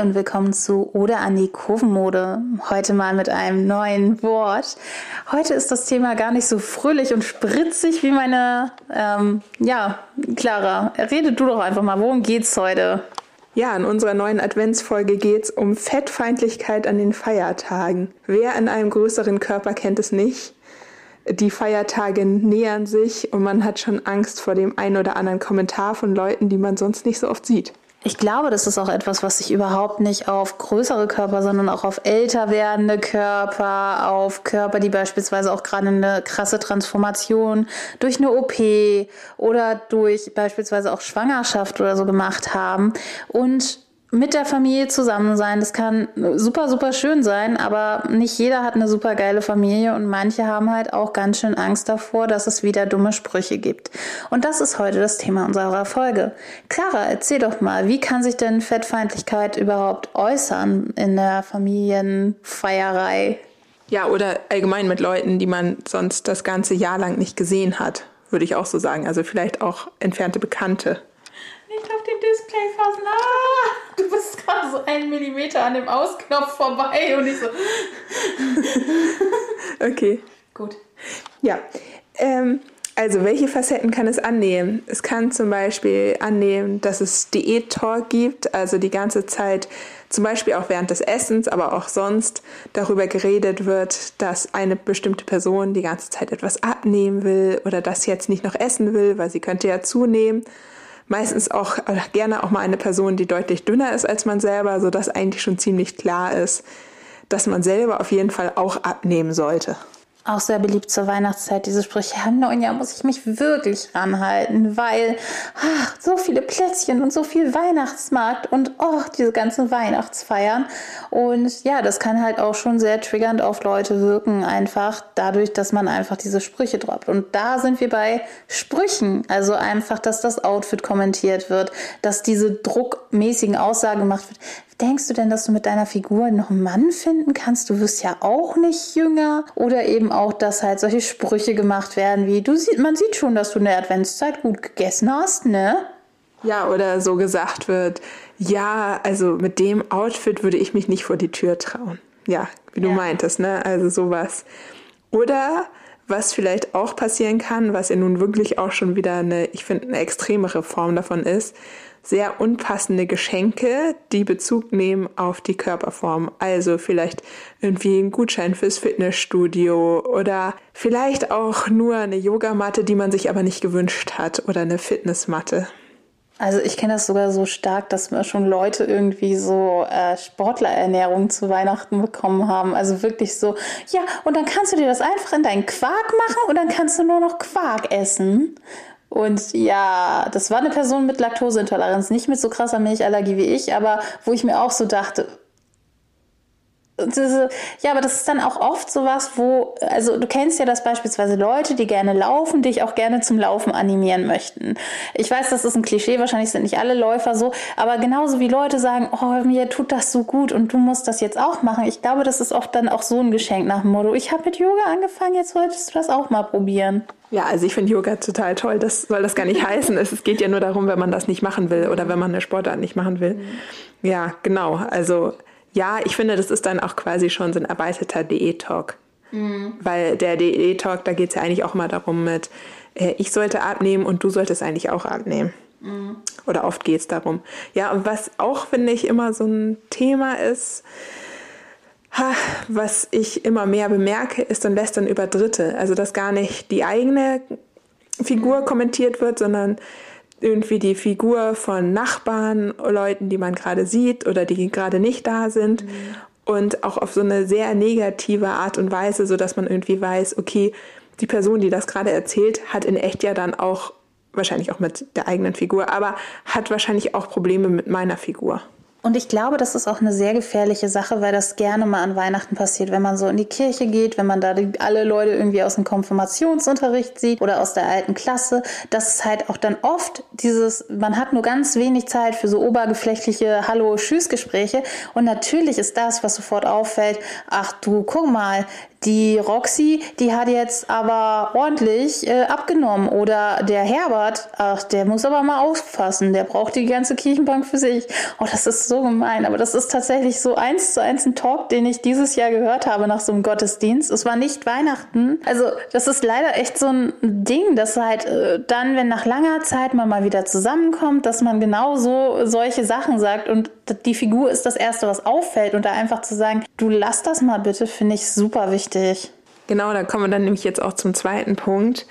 Und willkommen zu Oder an die Kurvenmode. Heute mal mit einem neuen Wort. Heute ist das Thema gar nicht so fröhlich und spritzig wie meine, ähm, ja, Clara. Rede du doch einfach mal, worum geht's heute? Ja, in unserer neuen Adventsfolge geht's um Fettfeindlichkeit an den Feiertagen. Wer in einem größeren Körper kennt es nicht? Die Feiertage nähern sich und man hat schon Angst vor dem einen oder anderen Kommentar von Leuten, die man sonst nicht so oft sieht. Ich glaube, das ist auch etwas, was sich überhaupt nicht auf größere Körper, sondern auch auf älter werdende Körper, auf Körper, die beispielsweise auch gerade eine krasse Transformation durch eine OP oder durch beispielsweise auch Schwangerschaft oder so gemacht haben. Und mit der Familie zusammen sein. Das kann super, super schön sein, aber nicht jeder hat eine super geile Familie und manche haben halt auch ganz schön Angst davor, dass es wieder dumme Sprüche gibt. Und das ist heute das Thema unserer Folge. Clara, erzähl doch mal, wie kann sich denn Fettfeindlichkeit überhaupt äußern in der Familienfeierei? Ja, oder allgemein mit Leuten, die man sonst das ganze Jahr lang nicht gesehen hat, würde ich auch so sagen. Also vielleicht auch entfernte Bekannte nicht auf den Display fassen. Ah, du bist gerade so einen Millimeter an dem Ausknopf vorbei und ich so. okay. Gut. Ja. Ähm, also, welche Facetten kann es annehmen? Es kann zum Beispiel annehmen, dass es Diät-Talk gibt, also die ganze Zeit, zum Beispiel auch während des Essens, aber auch sonst, darüber geredet wird, dass eine bestimmte Person die ganze Zeit etwas abnehmen will oder das jetzt nicht noch essen will, weil sie könnte ja zunehmen meistens auch äh, gerne auch mal eine Person, die deutlich dünner ist als man selber, so dass eigentlich schon ziemlich klar ist, dass man selber auf jeden Fall auch abnehmen sollte auch sehr beliebt zur Weihnachtszeit, diese Sprüche. Im neuen Jahr muss ich mich wirklich ranhalten, weil ach, so viele Plätzchen und so viel Weihnachtsmarkt und oh, diese ganzen Weihnachtsfeiern. Und ja, das kann halt auch schon sehr triggernd auf Leute wirken, einfach dadurch, dass man einfach diese Sprüche droppt. Und da sind wir bei Sprüchen. Also einfach, dass das Outfit kommentiert wird, dass diese druckmäßigen Aussagen gemacht wird denkst du denn, dass du mit deiner Figur noch einen Mann finden kannst? Du wirst ja auch nicht jünger. Oder eben auch, dass halt solche Sprüche gemacht werden wie, du sieht, man sieht schon, dass du in der Adventszeit gut gegessen hast, ne? Ja, oder so gesagt wird, ja, also mit dem Outfit würde ich mich nicht vor die Tür trauen. Ja, wie du ja. meintest, ne? Also sowas. Oder was vielleicht auch passieren kann, was ja nun wirklich auch schon wieder eine, ich finde, eine extremere Form davon ist, sehr unpassende Geschenke, die Bezug nehmen auf die Körperform. Also vielleicht irgendwie ein Gutschein fürs Fitnessstudio oder vielleicht auch nur eine Yogamatte, die man sich aber nicht gewünscht hat oder eine Fitnessmatte. Also ich kenne das sogar so stark, dass mir schon Leute irgendwie so äh, Sportlerernährung zu Weihnachten bekommen haben. Also wirklich so, ja, und dann kannst du dir das einfach in deinen Quark machen und dann kannst du nur noch Quark essen. Und ja, das war eine Person mit Laktoseintoleranz, nicht mit so krasser Milchallergie wie ich, aber wo ich mir auch so dachte, ja, aber das ist dann auch oft sowas, wo, also du kennst ja das beispielsweise Leute, die gerne laufen, dich auch gerne zum Laufen animieren möchten. Ich weiß, das ist ein Klischee, wahrscheinlich sind nicht alle Läufer so, aber genauso wie Leute sagen, oh, mir tut das so gut und du musst das jetzt auch machen. Ich glaube, das ist oft dann auch so ein Geschenk nach dem Motto, ich habe mit Yoga angefangen, jetzt solltest du das auch mal probieren. Ja, also ich finde Yoga total toll. Das soll das gar nicht heißen. Es geht ja nur darum, wenn man das nicht machen will oder wenn man eine Sportart nicht machen will. Mhm. Ja, genau. Also ja, ich finde, das ist dann auch quasi schon so ein erweiterter DE-Talk. Mhm. Weil der DE-Talk, da geht es ja eigentlich auch mal darum mit, äh, ich sollte abnehmen und du solltest eigentlich auch abnehmen. Mhm. Oder oft geht es darum. Ja, und was auch, finde ich, immer so ein Thema ist, ha, was ich immer mehr bemerke, ist dann Lästern über Dritte. Also, dass gar nicht die eigene Figur mhm. kommentiert wird, sondern irgendwie die Figur von Nachbarn, Leuten, die man gerade sieht oder die gerade nicht da sind. Mhm. Und auch auf so eine sehr negative Art und Weise, so dass man irgendwie weiß, okay, die Person, die das gerade erzählt, hat in echt ja dann auch, wahrscheinlich auch mit der eigenen Figur, aber hat wahrscheinlich auch Probleme mit meiner Figur. Und ich glaube, das ist auch eine sehr gefährliche Sache, weil das gerne mal an Weihnachten passiert, wenn man so in die Kirche geht, wenn man da die, alle Leute irgendwie aus dem Konfirmationsunterricht sieht oder aus der alten Klasse, dass es halt auch dann oft dieses, man hat nur ganz wenig Zeit für so obergeflechtliche Hallo-Tschüss-Gespräche. Und natürlich ist das, was sofort auffällt, ach du, guck mal, die Roxy, die hat jetzt aber ordentlich äh, abgenommen. Oder der Herbert, ach, der muss aber mal aufpassen, der braucht die ganze Kirchenbank für sich. Oh, das ist so gemein. Aber das ist tatsächlich so eins zu eins ein Talk, den ich dieses Jahr gehört habe nach so einem Gottesdienst. Es war nicht Weihnachten. Also, das ist leider echt so ein Ding, dass halt äh, dann, wenn nach langer Zeit man mal wieder zusammenkommt, dass man genau so solche Sachen sagt und die Figur ist das Erste, was auffällt und da einfach zu sagen, du lass das mal bitte, finde ich super wichtig. Genau, da kommen wir dann nämlich jetzt auch zum zweiten Punkt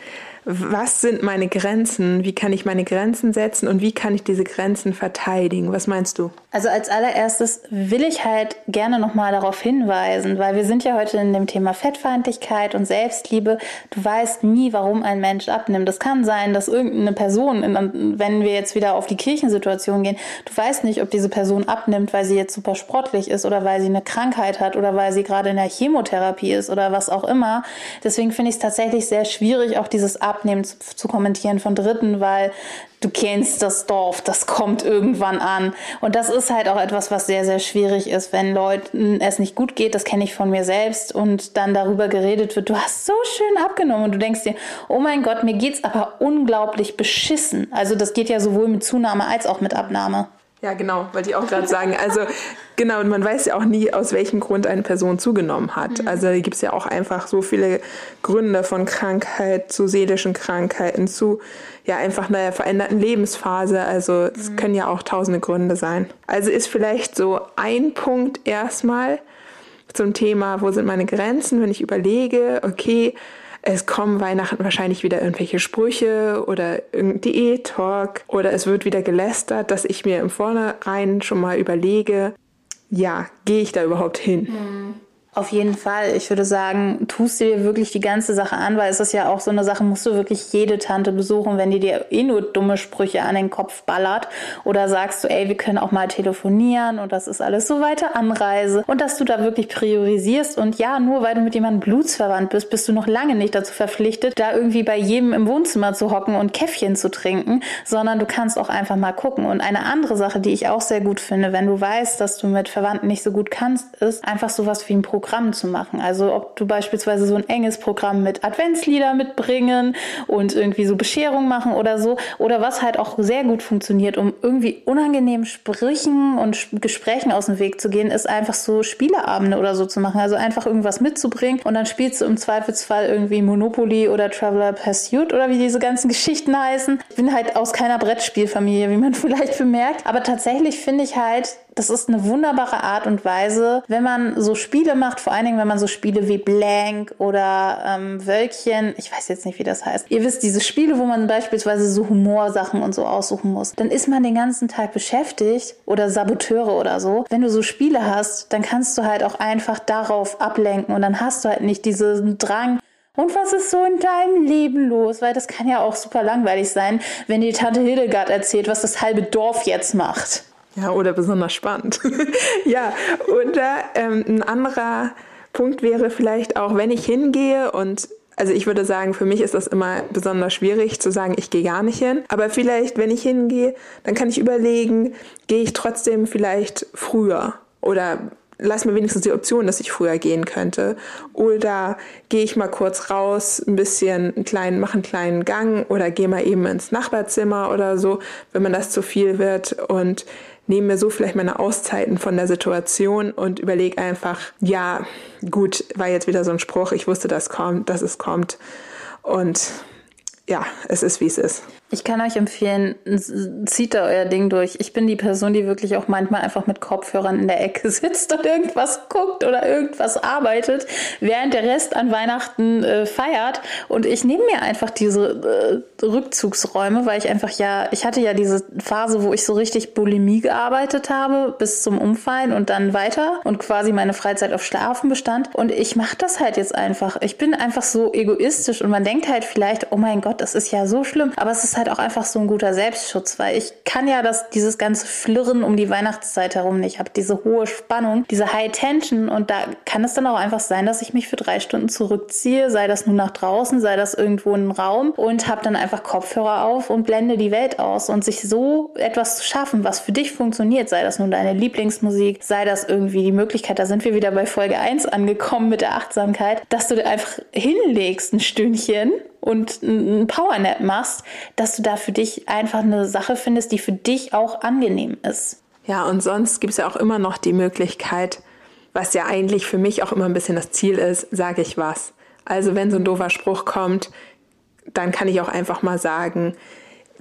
was sind meine Grenzen? Wie kann ich meine Grenzen setzen und wie kann ich diese Grenzen verteidigen? Was meinst du? Also als allererstes will ich halt gerne nochmal darauf hinweisen, weil wir sind ja heute in dem Thema Fettfeindlichkeit und Selbstliebe. Du weißt nie, warum ein Mensch abnimmt. Das kann sein, dass irgendeine Person, wenn wir jetzt wieder auf die Kirchensituation gehen, du weißt nicht, ob diese Person abnimmt, weil sie jetzt super sportlich ist oder weil sie eine Krankheit hat oder weil sie gerade in der Chemotherapie ist oder was auch immer. Deswegen finde ich es tatsächlich sehr schwierig, auch dieses Abnehmen Abnehmen zu, zu kommentieren von Dritten, weil du kennst das Dorf, das kommt irgendwann an. Und das ist halt auch etwas, was sehr, sehr schwierig ist, wenn Leuten es nicht gut geht, das kenne ich von mir selbst, und dann darüber geredet wird, du hast so schön abgenommen und du denkst dir, oh mein Gott, mir geht's aber unglaublich beschissen. Also das geht ja sowohl mit Zunahme als auch mit Abnahme. Ja, genau, wollte ich auch gerade sagen. Also genau, und man weiß ja auch nie, aus welchem Grund eine Person zugenommen hat. Mhm. Also gibt es ja auch einfach so viele Gründe von Krankheit zu seelischen Krankheiten zu ja einfach einer veränderten Lebensphase. Also es mhm. können ja auch tausende Gründe sein. Also ist vielleicht so ein Punkt erstmal zum Thema, wo sind meine Grenzen, wenn ich überlege, okay, es kommen Weihnachten wahrscheinlich wieder irgendwelche Sprüche oder irgendein Diät-Talk oder es wird wieder gelästert, dass ich mir im Vornherein schon mal überlege, ja, gehe ich da überhaupt hin? Mhm. Auf jeden Fall. Ich würde sagen, tust du dir wirklich die ganze Sache an, weil es ist ja auch so eine Sache, musst du wirklich jede Tante besuchen, wenn die dir eh nur dumme Sprüche an den Kopf ballert. Oder sagst du, ey, wir können auch mal telefonieren und das ist alles so weiter Anreise. Und dass du da wirklich priorisierst. Und ja, nur weil du mit jemandem blutsverwandt bist, bist du noch lange nicht dazu verpflichtet, da irgendwie bei jedem im Wohnzimmer zu hocken und Käffchen zu trinken, sondern du kannst auch einfach mal gucken. Und eine andere Sache, die ich auch sehr gut finde, wenn du weißt, dass du mit Verwandten nicht so gut kannst, ist einfach sowas wie ein Programm Programm zu machen. Also ob du beispielsweise so ein enges Programm mit Adventslieder mitbringen und irgendwie so Bescherung machen oder so. Oder was halt auch sehr gut funktioniert, um irgendwie unangenehmen Sprüchen und Gesprächen aus dem Weg zu gehen, ist einfach so Spieleabende oder so zu machen. Also einfach irgendwas mitzubringen und dann spielst du im Zweifelsfall irgendwie Monopoly oder Traveler Pursuit oder wie diese ganzen Geschichten heißen. Ich bin halt aus keiner Brettspielfamilie, wie man vielleicht bemerkt. Aber tatsächlich finde ich halt, das ist eine wunderbare Art und Weise, wenn man so Spiele macht, vor allen Dingen, wenn man so Spiele wie Blank oder ähm, Wölkchen, ich weiß jetzt nicht, wie das heißt. Ihr wisst, diese Spiele, wo man beispielsweise so Humorsachen und so aussuchen muss, dann ist man den ganzen Tag beschäftigt oder Saboteure oder so. Wenn du so Spiele hast, dann kannst du halt auch einfach darauf ablenken und dann hast du halt nicht diesen Drang, und was ist so in deinem Leben los? Weil das kann ja auch super langweilig sein, wenn die Tante Hildegard erzählt, was das halbe Dorf jetzt macht. Ja, oder besonders spannend. ja, und ähm, ein anderer Punkt wäre vielleicht auch, wenn ich hingehe und also ich würde sagen, für mich ist das immer besonders schwierig zu sagen, ich gehe gar nicht hin. Aber vielleicht, wenn ich hingehe, dann kann ich überlegen, gehe ich trotzdem vielleicht früher oder lass mir wenigstens die Option, dass ich früher gehen könnte. Oder gehe ich mal kurz raus, ein bisschen einen kleinen, mache einen kleinen Gang oder gehe mal eben ins Nachbarzimmer oder so, wenn man das zu viel wird und nehme mir so vielleicht meine Auszeiten von der Situation und überlege einfach, ja, gut, war jetzt wieder so ein Spruch, ich wusste, dass kommt, dass es kommt. Und ja, es ist, wie es ist. Ich kann euch empfehlen, zieht da euer Ding durch. Ich bin die Person, die wirklich auch manchmal einfach mit Kopfhörern in der Ecke sitzt und irgendwas guckt oder irgendwas arbeitet, während der Rest an Weihnachten äh, feiert. Und ich nehme mir einfach diese äh, Rückzugsräume, weil ich einfach ja, ich hatte ja diese Phase, wo ich so richtig Bulimie gearbeitet habe, bis zum Umfallen und dann weiter und quasi meine Freizeit auf Schlafen bestand. Und ich mache das halt jetzt einfach. Ich bin einfach so egoistisch und man denkt halt vielleicht, oh mein Gott, das ist ja so schlimm. Aber es ist halt auch einfach so ein guter Selbstschutz, weil ich kann ja das, dieses ganze Flirren um die Weihnachtszeit herum nicht. Ich habe diese hohe Spannung, diese High Tension und da kann es dann auch einfach sein, dass ich mich für drei Stunden zurückziehe, sei das nur nach draußen, sei das irgendwo in einem Raum und habe dann einfach Kopfhörer auf und blende die Welt aus und sich so etwas zu schaffen, was für dich funktioniert, sei das nun deine Lieblingsmusik, sei das irgendwie die Möglichkeit, da sind wir wieder bei Folge 1 angekommen mit der Achtsamkeit, dass du dir einfach hinlegst ein Stündchen und ein Powernap machst, dass du da für dich einfach eine Sache findest, die für dich auch angenehm ist. Ja, und sonst gibt es ja auch immer noch die Möglichkeit, was ja eigentlich für mich auch immer ein bisschen das Ziel ist, sage ich was. Also wenn so ein doofer Spruch kommt, dann kann ich auch einfach mal sagen,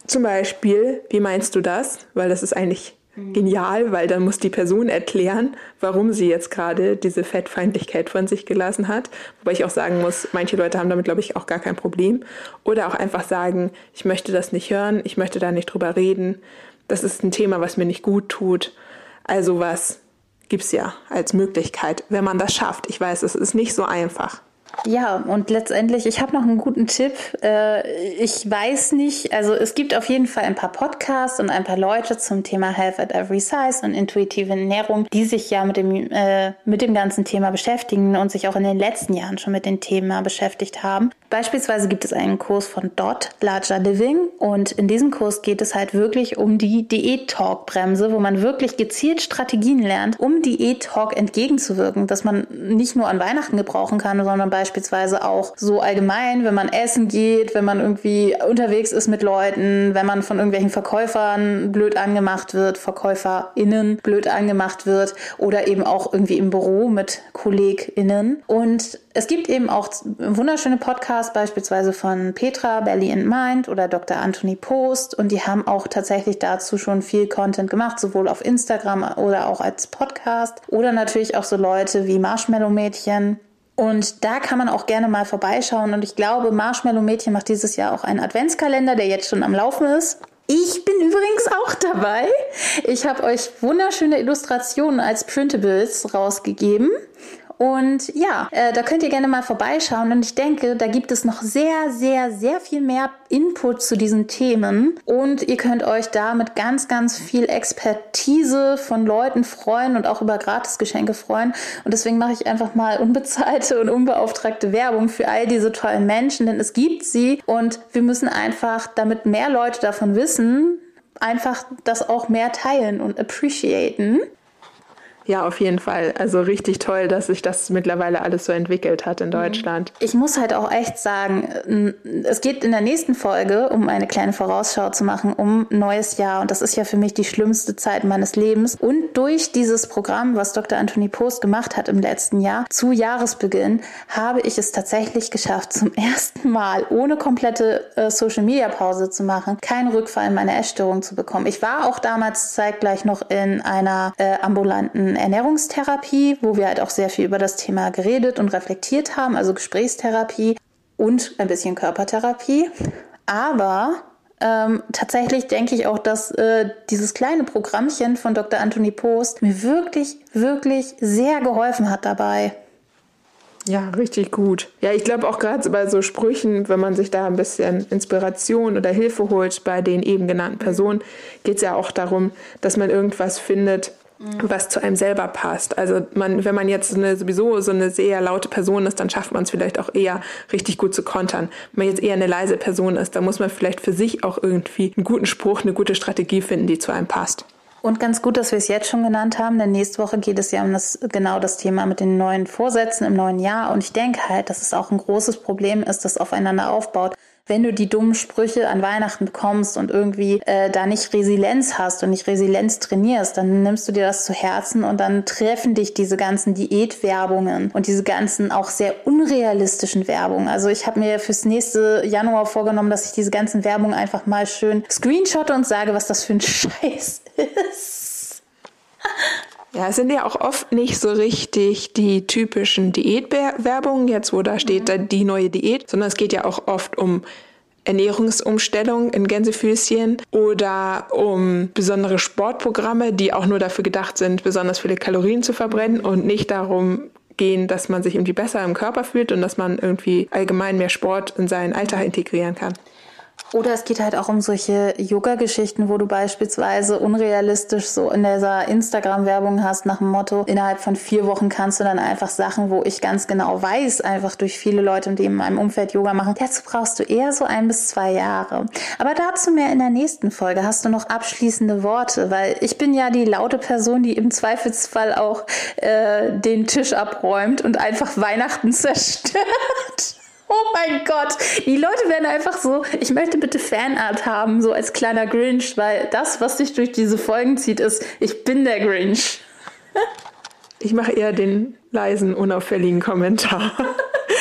zum Beispiel, wie meinst du das? Weil das ist eigentlich genial, weil dann muss die Person erklären, warum sie jetzt gerade diese Fettfeindlichkeit von sich gelassen hat. Wobei ich auch sagen muss, manche Leute haben damit, glaube ich, auch gar kein Problem. Oder auch einfach sagen, ich möchte das nicht hören, ich möchte da nicht drüber reden. Das ist ein Thema, was mir nicht gut tut. Also was gibt's ja als Möglichkeit, wenn man das schafft. Ich weiß, es ist nicht so einfach. Ja, und letztendlich, ich habe noch einen guten Tipp. Äh, ich weiß nicht, also es gibt auf jeden Fall ein paar Podcasts und ein paar Leute zum Thema Health at Every Size und intuitive Ernährung, die sich ja mit dem, äh, mit dem ganzen Thema beschäftigen und sich auch in den letzten Jahren schon mit dem Thema beschäftigt haben. Beispielsweise gibt es einen Kurs von Dot, Larger Living. Und in diesem Kurs geht es halt wirklich um die Diät-Talk-Bremse, wo man wirklich gezielt Strategien lernt, um Diät-Talk entgegenzuwirken, dass man nicht nur an Weihnachten gebrauchen kann, sondern beispielsweise auch so allgemein, wenn man essen geht, wenn man irgendwie unterwegs ist mit Leuten, wenn man von irgendwelchen Verkäufern blöd angemacht wird, VerkäuferInnen blöd angemacht wird oder eben auch irgendwie im Büro mit KollegInnen. Und es gibt eben auch wunderschöne Podcasts, beispielsweise von Petra, Belly and Mind oder Dr. Anthony Post. Und die haben auch tatsächlich dazu schon viel Content gemacht, sowohl auf Instagram oder auch als Podcast. Oder natürlich auch so Leute wie Marshmallow Mädchen. Und da kann man auch gerne mal vorbeischauen. Und ich glaube, Marshmallow Mädchen macht dieses Jahr auch einen Adventskalender, der jetzt schon am Laufen ist. Ich bin übrigens auch dabei. Ich habe euch wunderschöne Illustrationen als Printables rausgegeben. Und ja, äh, da könnt ihr gerne mal vorbeischauen. Und ich denke, da gibt es noch sehr, sehr, sehr viel mehr Input zu diesen Themen. Und ihr könnt euch da mit ganz, ganz viel Expertise von Leuten freuen und auch über Gratisgeschenke freuen. Und deswegen mache ich einfach mal unbezahlte und unbeauftragte Werbung für all diese tollen Menschen, denn es gibt sie. Und wir müssen einfach, damit mehr Leute davon wissen, einfach das auch mehr teilen und appreciaten. Ja, auf jeden Fall. Also richtig toll, dass sich das mittlerweile alles so entwickelt hat in mhm. Deutschland. Ich muss halt auch echt sagen, es geht in der nächsten Folge, um eine kleine Vorausschau zu machen, um neues Jahr. Und das ist ja für mich die schlimmste Zeit meines Lebens. Und durch dieses Programm, was Dr. Anthony Post gemacht hat im letzten Jahr, zu Jahresbeginn, habe ich es tatsächlich geschafft, zum ersten Mal ohne komplette äh, Social Media Pause zu machen, keinen Rückfall in meine Essstörung zu bekommen. Ich war auch damals zeitgleich noch in einer äh, ambulanten Ernährungstherapie, wo wir halt auch sehr viel über das Thema geredet und reflektiert haben, also Gesprächstherapie und ein bisschen Körpertherapie. Aber ähm, tatsächlich denke ich auch, dass äh, dieses kleine Programmchen von Dr. Anthony Post mir wirklich, wirklich sehr geholfen hat dabei. Ja, richtig gut. Ja, ich glaube auch gerade bei so Sprüchen, wenn man sich da ein bisschen Inspiration oder Hilfe holt bei den eben genannten Personen, geht es ja auch darum, dass man irgendwas findet, was zu einem selber passt. Also man, wenn man jetzt eine, sowieso so eine sehr laute Person ist, dann schafft man es vielleicht auch eher richtig gut zu kontern. Wenn man jetzt eher eine leise Person ist, dann muss man vielleicht für sich auch irgendwie einen guten Spruch, eine gute Strategie finden, die zu einem passt. Und ganz gut, dass wir es jetzt schon genannt haben, denn nächste Woche geht es ja um das, genau das Thema mit den neuen Vorsätzen im neuen Jahr. Und ich denke halt, dass es auch ein großes Problem ist, das aufeinander aufbaut wenn du die dummen Sprüche an Weihnachten bekommst und irgendwie äh, da nicht Resilienz hast und nicht Resilienz trainierst, dann nimmst du dir das zu Herzen und dann treffen dich diese ganzen Diätwerbungen und diese ganzen auch sehr unrealistischen Werbungen. Also ich habe mir fürs nächste Januar vorgenommen, dass ich diese ganzen Werbungen einfach mal schön screenshotte und sage, was das für ein Scheiß ist. Ja, es sind ja auch oft nicht so richtig die typischen Diätwerbungen, jetzt wo da steht mhm. die neue Diät, sondern es geht ja auch oft um Ernährungsumstellung in Gänsefüßchen oder um besondere Sportprogramme, die auch nur dafür gedacht sind, besonders viele Kalorien zu verbrennen und nicht darum gehen, dass man sich irgendwie besser im Körper fühlt und dass man irgendwie allgemein mehr Sport in seinen Alltag integrieren kann. Oder es geht halt auch um solche Yoga-Geschichten, wo du beispielsweise unrealistisch so in dieser Instagram-Werbung hast nach dem Motto, innerhalb von vier Wochen kannst du dann einfach Sachen, wo ich ganz genau weiß, einfach durch viele Leute, die in meinem Umfeld Yoga machen, dazu brauchst du eher so ein bis zwei Jahre. Aber dazu mehr in der nächsten Folge. Hast du noch abschließende Worte? Weil ich bin ja die laute Person, die im Zweifelsfall auch äh, den Tisch abräumt und einfach Weihnachten zerstört. Oh mein Gott, die Leute werden einfach so, ich möchte bitte Fanart haben, so als kleiner Grinch, weil das, was sich durch diese Folgen zieht, ist, ich bin der Grinch. Ich mache eher den leisen, unauffälligen Kommentar,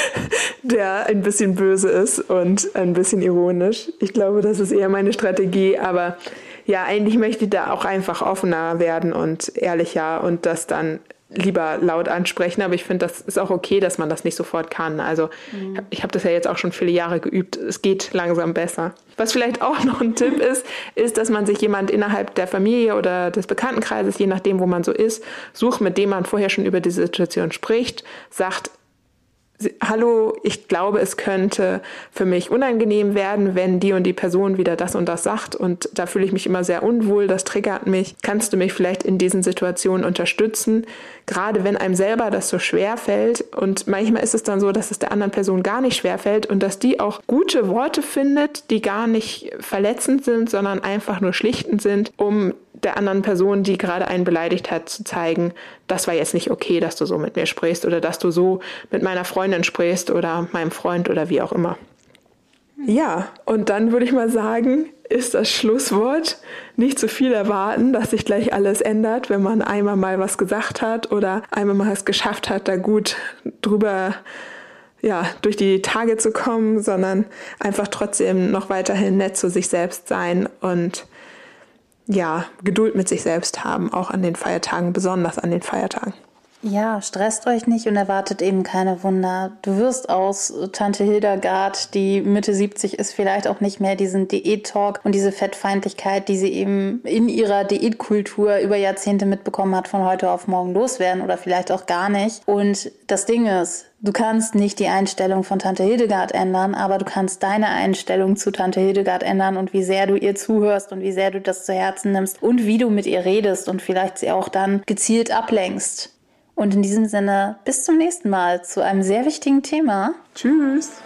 der ein bisschen böse ist und ein bisschen ironisch. Ich glaube, das ist eher meine Strategie, aber ja, eigentlich möchte ich da auch einfach offener werden und ehrlicher und das dann lieber laut ansprechen, aber ich finde, das ist auch okay, dass man das nicht sofort kann. Also mhm. ich habe das ja jetzt auch schon viele Jahre geübt. Es geht langsam besser. Was vielleicht auch noch ein Tipp ist, ist, dass man sich jemand innerhalb der Familie oder des Bekanntenkreises, je nachdem, wo man so ist, sucht, mit dem man vorher schon über die Situation spricht, sagt, hallo, ich glaube, es könnte für mich unangenehm werden, wenn die und die Person wieder das und das sagt und da fühle ich mich immer sehr unwohl, das triggert mich. Kannst du mich vielleicht in diesen Situationen unterstützen? Gerade wenn einem selber das so schwer fällt und manchmal ist es dann so, dass es der anderen Person gar nicht schwer fällt und dass die auch gute Worte findet, die gar nicht verletzend sind, sondern einfach nur schlichtend sind, um der anderen Person, die gerade einen beleidigt hat, zu zeigen, das war jetzt nicht okay, dass du so mit mir sprichst oder dass du so mit meiner Freundin sprichst oder meinem Freund oder wie auch immer. Ja, und dann würde ich mal sagen, ist das Schlusswort nicht zu viel erwarten, dass sich gleich alles ändert, wenn man einmal mal was gesagt hat oder einmal mal es geschafft hat, da gut drüber ja, durch die Tage zu kommen, sondern einfach trotzdem noch weiterhin nett zu sich selbst sein und ja, Geduld mit sich selbst haben, auch an den Feiertagen, besonders an den Feiertagen. Ja, stresst euch nicht und erwartet eben keine Wunder. Du wirst aus Tante Hildegard, die Mitte 70 ist, vielleicht auch nicht mehr diesen Diät-Talk und diese Fettfeindlichkeit, die sie eben in ihrer Diätkultur über Jahrzehnte mitbekommen hat, von heute auf morgen loswerden oder vielleicht auch gar nicht. Und das Ding ist, Du kannst nicht die Einstellung von Tante Hildegard ändern, aber du kannst deine Einstellung zu Tante Hildegard ändern und wie sehr du ihr zuhörst und wie sehr du das zu Herzen nimmst und wie du mit ihr redest und vielleicht sie auch dann gezielt ablenkst. Und in diesem Sinne, bis zum nächsten Mal zu einem sehr wichtigen Thema. Tschüss.